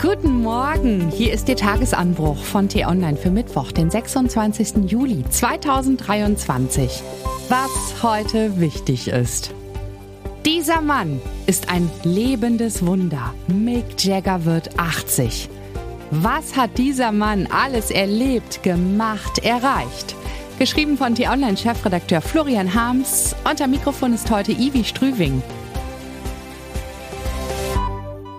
Guten Morgen, hier ist Ihr Tagesanbruch von T-Online für Mittwoch, den 26. Juli 2023. Was heute wichtig ist. Dieser Mann ist ein lebendes Wunder. Mick Jagger wird 80. Was hat dieser Mann alles erlebt, gemacht, erreicht? Geschrieben von T-Online-Chefredakteur Florian Harms. Unter Mikrofon ist heute Ivi Strüving.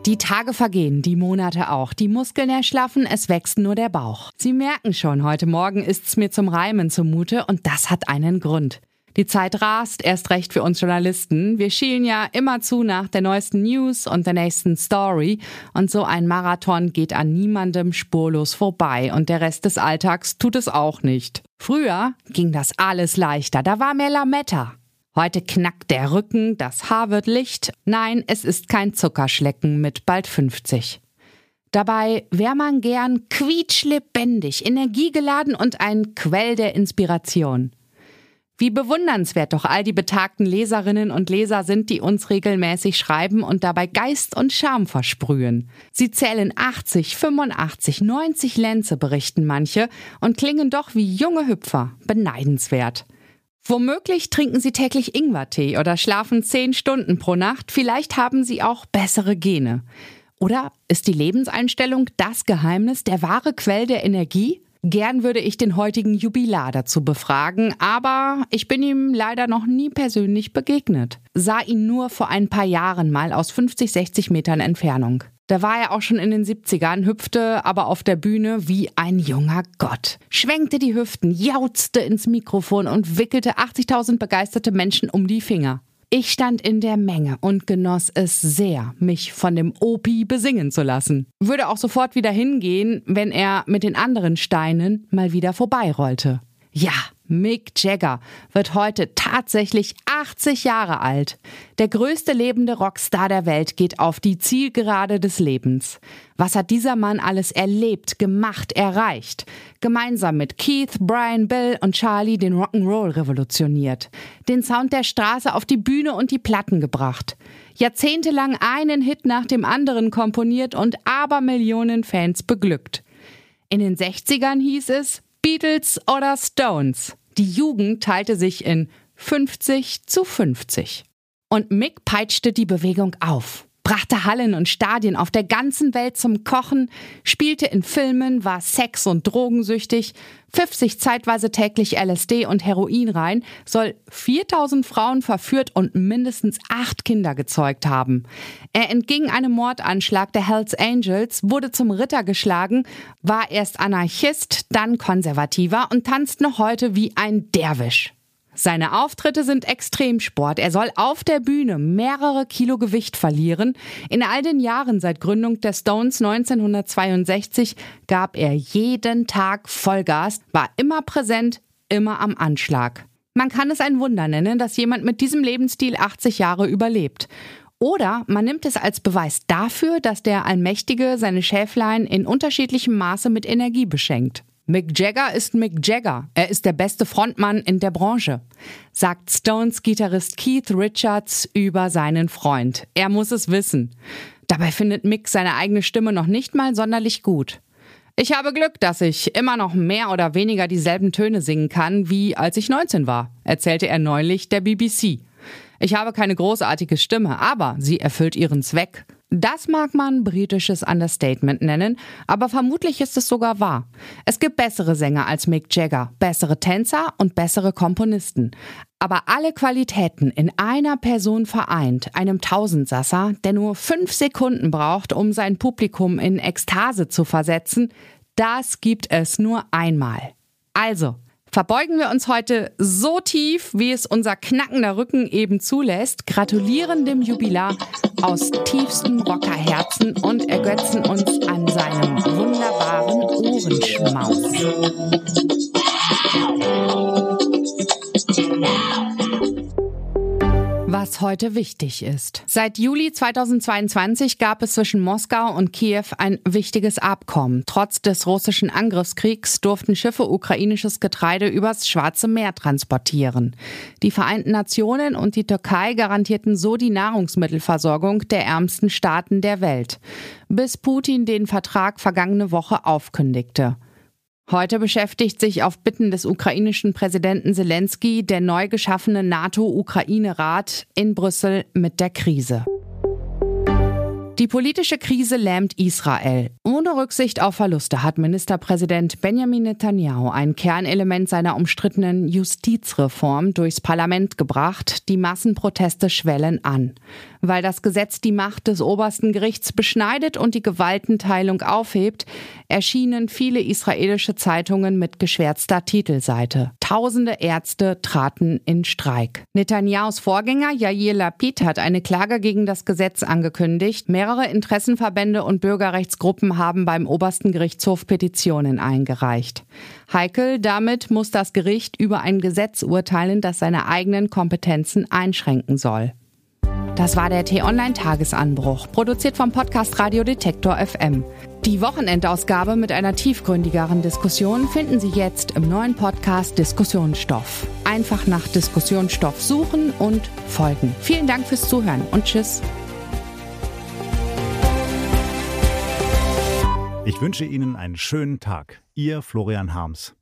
Die Tage vergehen, die Monate auch. Die Muskeln erschlaffen, es wächst nur der Bauch. Sie merken schon, heute Morgen ist's mir zum Reimen zumute und das hat einen Grund. Die Zeit rast, erst recht für uns Journalisten. Wir schielen ja immer zu nach der neuesten News und der nächsten Story. Und so ein Marathon geht an niemandem spurlos vorbei. Und der Rest des Alltags tut es auch nicht. Früher ging das alles leichter. Da war mehr Lametta. Heute knackt der Rücken, das Haar wird licht. Nein, es ist kein Zuckerschlecken mit bald 50. Dabei wäre man gern quietschlebendig, energiegeladen und ein Quell der Inspiration. Wie bewundernswert doch all die betagten Leserinnen und Leser sind, die uns regelmäßig schreiben und dabei Geist und Charme versprühen. Sie zählen 80, 85, 90 Lenze, berichten manche, und klingen doch wie junge Hüpfer. Beneidenswert. Womöglich trinken Sie täglich Ingwertee oder schlafen zehn Stunden pro Nacht. Vielleicht haben Sie auch bessere Gene. Oder ist die Lebenseinstellung das Geheimnis, der wahre Quell der Energie? Gern würde ich den heutigen Jubilar dazu befragen, aber ich bin ihm leider noch nie persönlich begegnet. Sah ihn nur vor ein paar Jahren mal aus 50, 60 Metern Entfernung. Da war er auch schon in den 70ern, hüpfte aber auf der Bühne wie ein junger Gott. Schwenkte die Hüften, jauzte ins Mikrofon und wickelte 80.000 begeisterte Menschen um die Finger. Ich stand in der Menge und genoss es sehr, mich von dem Opi besingen zu lassen. Würde auch sofort wieder hingehen, wenn er mit den anderen Steinen mal wieder vorbeirollte. Ja, Mick Jagger wird heute tatsächlich 80 Jahre alt. Der größte lebende Rockstar der Welt geht auf die Zielgerade des Lebens. Was hat dieser Mann alles erlebt, gemacht, erreicht? Gemeinsam mit Keith, Brian, Bill und Charlie den Rock'n'Roll revolutioniert. Den Sound der Straße auf die Bühne und die Platten gebracht. Jahrzehntelang einen Hit nach dem anderen komponiert und Abermillionen Fans beglückt. In den 60ern hieß es, Beatles oder Stones. Die Jugend teilte sich in 50 zu 50. Und Mick peitschte die Bewegung auf brachte Hallen und Stadien auf der ganzen Welt zum Kochen, spielte in Filmen, war sex- und drogensüchtig, pfiff sich zeitweise täglich LSD und Heroin rein, soll 4000 Frauen verführt und mindestens acht Kinder gezeugt haben. Er entging einem Mordanschlag der Hells Angels, wurde zum Ritter geschlagen, war erst Anarchist, dann Konservativer und tanzt noch heute wie ein Derwisch. Seine Auftritte sind Extremsport. Er soll auf der Bühne mehrere Kilo Gewicht verlieren. In all den Jahren seit Gründung der Stones 1962 gab er jeden Tag Vollgas, war immer präsent, immer am Anschlag. Man kann es ein Wunder nennen, dass jemand mit diesem Lebensstil 80 Jahre überlebt. Oder man nimmt es als Beweis dafür, dass der Allmächtige seine Schäflein in unterschiedlichem Maße mit Energie beschenkt. Mick Jagger ist Mick Jagger. Er ist der beste Frontmann in der Branche, sagt Stones Gitarrist Keith Richards über seinen Freund. Er muss es wissen. Dabei findet Mick seine eigene Stimme noch nicht mal sonderlich gut. Ich habe Glück, dass ich immer noch mehr oder weniger dieselben Töne singen kann, wie als ich 19 war, erzählte er neulich der BBC. Ich habe keine großartige Stimme, aber sie erfüllt ihren Zweck. Das mag man britisches Understatement nennen, aber vermutlich ist es sogar wahr. Es gibt bessere Sänger als Mick Jagger, bessere Tänzer und bessere Komponisten. Aber alle Qualitäten in einer Person vereint, einem Tausendsasser, der nur fünf Sekunden braucht, um sein Publikum in Ekstase zu versetzen, das gibt es nur einmal. Also, verbeugen wir uns heute so tief, wie es unser knackender Rücken eben zulässt, gratulieren dem Jubilar aus tiefstem Rockerherzen und ergötzen uns an seinem wunderbaren Ohrenschmaus. Heute wichtig ist. Seit Juli 2022 gab es zwischen Moskau und Kiew ein wichtiges Abkommen. Trotz des russischen Angriffskriegs durften Schiffe ukrainisches Getreide übers Schwarze Meer transportieren. Die Vereinten Nationen und die Türkei garantierten so die Nahrungsmittelversorgung der ärmsten Staaten der Welt, bis Putin den Vertrag vergangene Woche aufkündigte. Heute beschäftigt sich auf Bitten des ukrainischen Präsidenten Zelensky der neu geschaffene NATO-Ukraine-Rat in Brüssel mit der Krise. Die politische Krise lähmt Israel. Ohne Rücksicht auf Verluste hat Ministerpräsident Benjamin Netanyahu ein Kernelement seiner umstrittenen Justizreform durchs Parlament gebracht. Die Massenproteste schwellen an. Weil das Gesetz die Macht des obersten Gerichts beschneidet und die Gewaltenteilung aufhebt, erschienen viele israelische Zeitungen mit geschwärzter Titelseite. Tausende Ärzte traten in Streik. Netanyahus Vorgänger Yair Lapid hat eine Klage gegen das Gesetz angekündigt. Mehrere Interessenverbände und Bürgerrechtsgruppen haben beim obersten Gerichtshof Petitionen eingereicht. Heikel, damit muss das Gericht über ein Gesetz urteilen, das seine eigenen Kompetenzen einschränken soll. Das war der T-Online-Tagesanbruch, produziert vom Podcast Radio Detektor FM. Die Wochenendausgabe mit einer tiefgründigeren Diskussion finden Sie jetzt im neuen Podcast Diskussionsstoff. Einfach nach Diskussionsstoff suchen und folgen. Vielen Dank fürs Zuhören und Tschüss. Ich wünsche Ihnen einen schönen Tag. Ihr Florian Harms.